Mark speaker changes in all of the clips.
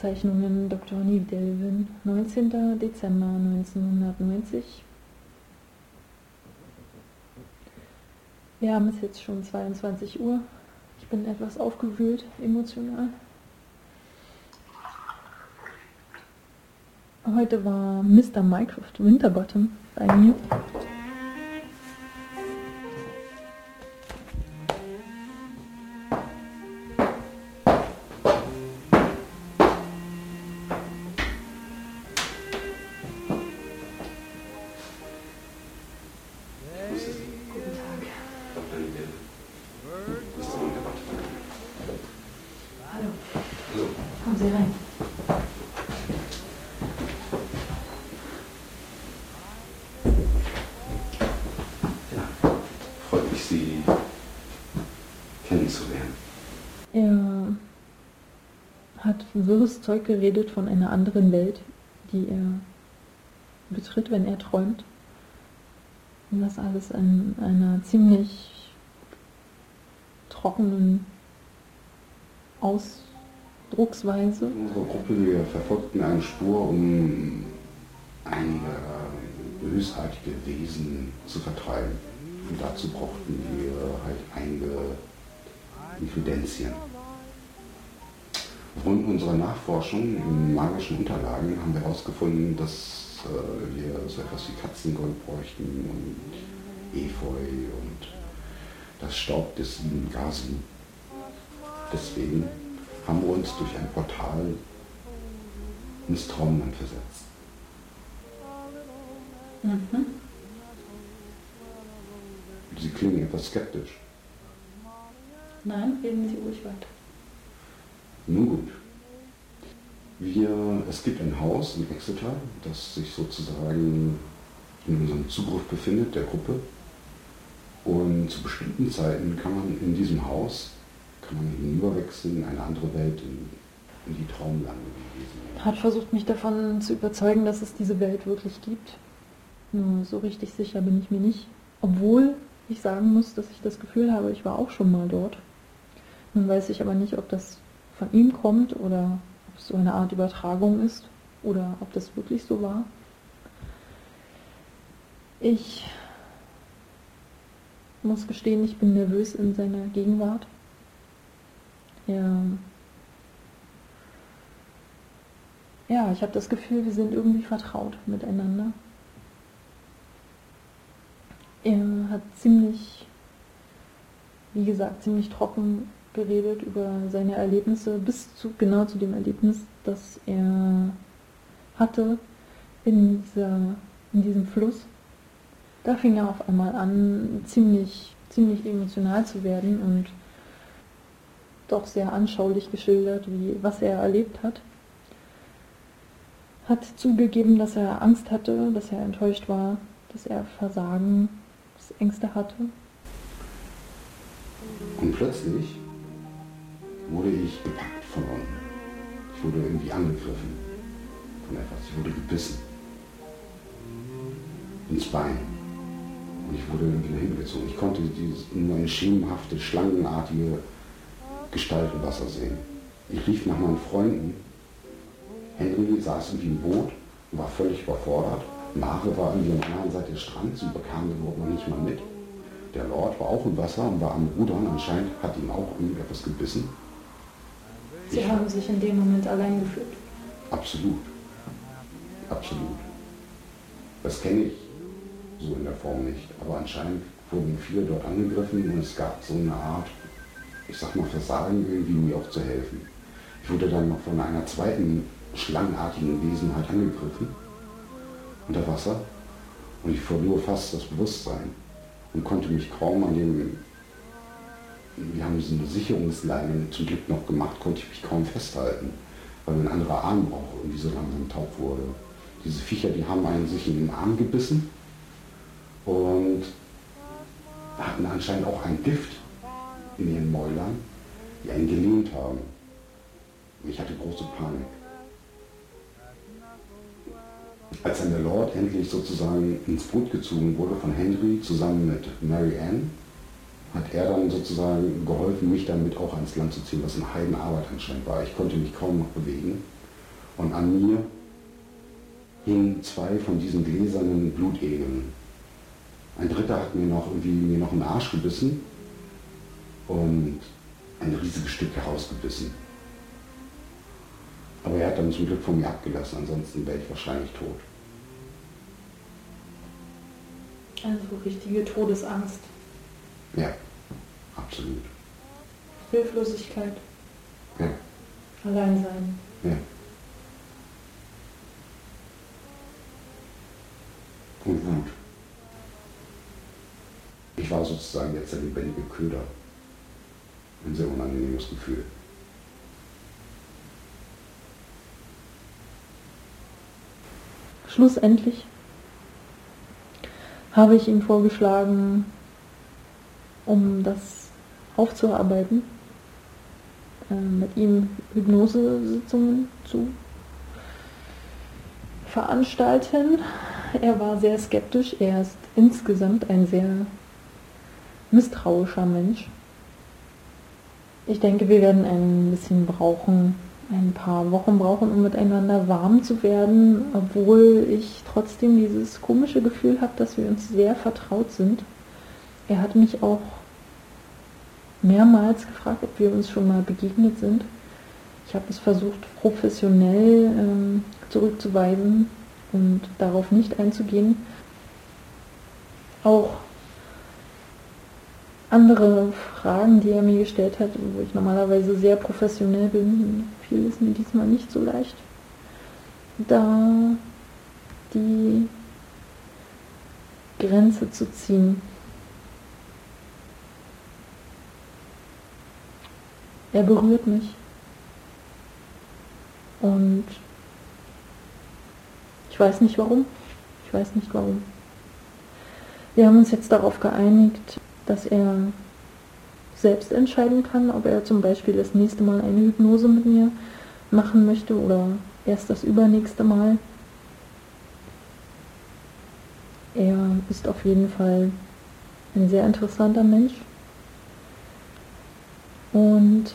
Speaker 1: Aufzeichnungen Dr. Neil Delvin, 19. Dezember 1990. Wir haben es jetzt schon 22 Uhr. Ich bin etwas aufgewühlt, emotional. Heute war Mr. Minecraft Winterbottom bei mir. Wirres Zeug geredet von einer anderen Welt, die er betritt, wenn er träumt. Und das alles in einer ziemlich trockenen Ausdrucksweise.
Speaker 2: Unsere Gruppe, wir verfolgten eine Spur, um einige bösartige Wesen zu vertreiben. Und dazu brauchten wir halt einige Infidenzien. Aufgrund unserer Nachforschung in magischen Unterlagen haben wir herausgefunden, dass äh, wir so etwas wie Katzengold bräuchten und Efeu und das Staub des Gasen. Deswegen haben wir uns durch ein Portal ins Traumland versetzt. Mhm. Sie klingen etwas skeptisch.
Speaker 1: Nein, reden Sie ruhig weiter.
Speaker 2: Nun gut. Wir, es gibt ein Haus in Exeter, das sich sozusagen in unserem Zugriff befindet, der Gruppe. Und zu bestimmten Zeiten kann man in diesem Haus, hinüberwechseln in eine andere Welt, in, in die Traumlande.
Speaker 1: Hat versucht, mich davon zu überzeugen, dass es diese Welt wirklich gibt. Nur so richtig sicher bin ich mir nicht. Obwohl ich sagen muss, dass ich das Gefühl habe, ich war auch schon mal dort. Nun weiß ich aber nicht, ob das von ihm kommt oder ob es so eine Art Übertragung ist oder ob das wirklich so war. Ich muss gestehen, ich bin nervös in seiner Gegenwart. Er ja, ich habe das Gefühl, wir sind irgendwie vertraut miteinander. Er hat ziemlich, wie gesagt, ziemlich trocken geredet über seine Erlebnisse, bis zu genau zu dem Erlebnis, das er hatte in, dieser, in diesem Fluss. Da fing er auf einmal an, ziemlich, ziemlich emotional zu werden und doch sehr anschaulich geschildert, wie, was er erlebt hat. Hat zugegeben, dass er Angst hatte, dass er enttäuscht war, dass er Versagen, dass Ängste hatte.
Speaker 2: Und plötzlich wurde ich gepackt von unten. Ich wurde irgendwie angegriffen von etwas. Ich wurde gebissen. Ins Bein. Und ich wurde irgendwie hingezogen. Ich konnte dieses, nur eine schemenhafte, schlangenartige Gestalt im Wasser sehen. Ich rief nach meinen Freunden. Henry saß irgendwie im Boot und war völlig überfordert. Mare war irgendwie an der anderen Seite des Strands und bekam den überhaupt noch nicht mal mit. Der Lord war auch im Wasser und war am Rudern. Anscheinend hat ihm auch irgendetwas gebissen.
Speaker 1: Sie haben sich in dem Moment allein gefühlt.
Speaker 2: Absolut. Absolut. Das kenne ich so in der Form nicht. Aber anscheinend wurden viele dort angegriffen und es gab so eine Art, ich sag mal, Versagen irgendwie, mir auch zu helfen. Ich wurde dann noch von einer zweiten schlangenartigen Wesenheit angegriffen unter Wasser und ich verlor fast das Bewusstsein und konnte mich kaum an dem wir haben so eine Sicherungsleine zum Glück noch gemacht, konnte ich mich kaum festhalten, weil mein anderer Arm auch irgendwie so langsam taub wurde. Diese Viecher, die haben einen sich in den Arm gebissen und hatten anscheinend auch ein Gift in ihren Mäulern, die einen gelähmt haben. Und ich hatte große Panik. Als dann der Lord endlich sozusagen ins Boot gezogen wurde von Henry zusammen mit Mary Ann, hat er dann sozusagen geholfen, mich damit auch ans Land zu ziehen, was eine Heidenarbeit anscheinend war. Ich konnte mich kaum noch bewegen. Und an mir hingen zwei von diesen gläsernen Blutegeln. Ein dritter hat mir noch irgendwie mir noch einen Arsch gebissen und ein riesiges Stück herausgebissen. Aber er hat dann zum Glück von mir abgelassen, ansonsten wäre ich wahrscheinlich tot.
Speaker 1: Also richtige Todesangst.
Speaker 2: Ja, absolut.
Speaker 1: Hilflosigkeit.
Speaker 2: Ja.
Speaker 1: Alleinsein.
Speaker 2: Ja. Und Wut. Ich war sozusagen jetzt der lebendige Köder. Ein sehr unangenehmes Gefühl.
Speaker 1: Schlussendlich habe ich ihm vorgeschlagen, um das aufzuarbeiten, äh, mit ihm Hypnosesitzungen zu veranstalten. Er war sehr skeptisch. Er ist insgesamt ein sehr misstrauischer Mensch. Ich denke, wir werden ein bisschen brauchen, ein paar Wochen brauchen, um miteinander warm zu werden, obwohl ich trotzdem dieses komische Gefühl habe, dass wir uns sehr vertraut sind. Er hat mich auch mehrmals gefragt, ob wir uns schon mal begegnet sind. Ich habe es versucht, professionell ähm, zurückzuweisen und darauf nicht einzugehen. Auch andere Fragen, die er mir gestellt hat, wo ich normalerweise sehr professionell bin, fiel es mir diesmal nicht so leicht, da die Grenze zu ziehen. Er berührt mich. Und ich weiß nicht warum. Ich weiß nicht warum. Wir haben uns jetzt darauf geeinigt, dass er selbst entscheiden kann, ob er zum Beispiel das nächste Mal eine Hypnose mit mir machen möchte oder erst das übernächste Mal. Er ist auf jeden Fall ein sehr interessanter Mensch. Und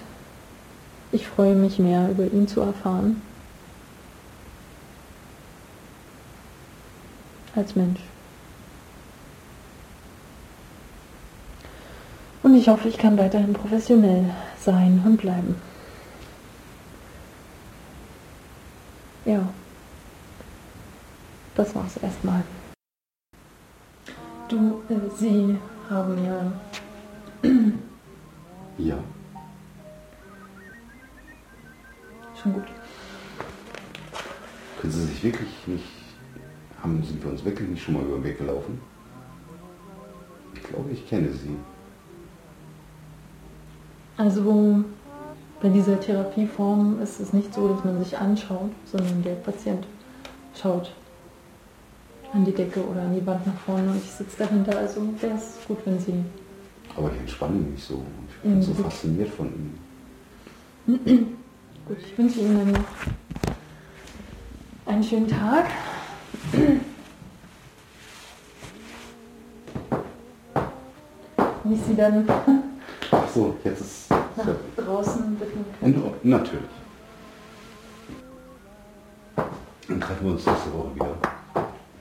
Speaker 1: ich freue mich mehr über ihn zu erfahren als Mensch. Und ich hoffe, ich kann weiterhin professionell sein und bleiben. Ja, das war's erstmal. Du, äh, Sie haben ja.
Speaker 2: Ja.
Speaker 1: Schon gut.
Speaker 2: Können Sie sich wirklich nicht. Haben, sind wir uns wirklich nicht schon mal über den Weg gelaufen? Ich glaube, ich kenne Sie.
Speaker 1: Also bei dieser Therapieform ist es nicht so, dass man sich anschaut, sondern der Patient schaut an die Decke oder an die Wand nach vorne und ich sitze dahinter. Also wäre es gut, wenn Sie.
Speaker 2: Aber ich entspanne mich so. und Ich bin so fasziniert von Ihnen.
Speaker 1: Gut, ich wünsche Ihnen einen schönen Tag. Wie ich Sie dann
Speaker 2: Ach so, jetzt ist.
Speaker 1: Nach draußen bitten kann.
Speaker 2: Und, natürlich. Dann treffen wir uns nächste Woche wieder.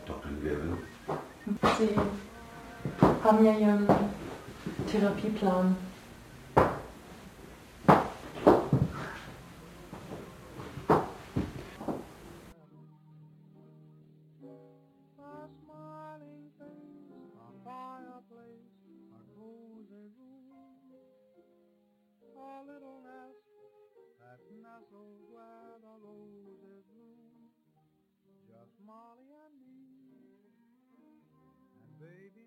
Speaker 2: Dr. Level.
Speaker 1: Sie haben ja Ihren Therapieplan.
Speaker 3: Molly and me, and baby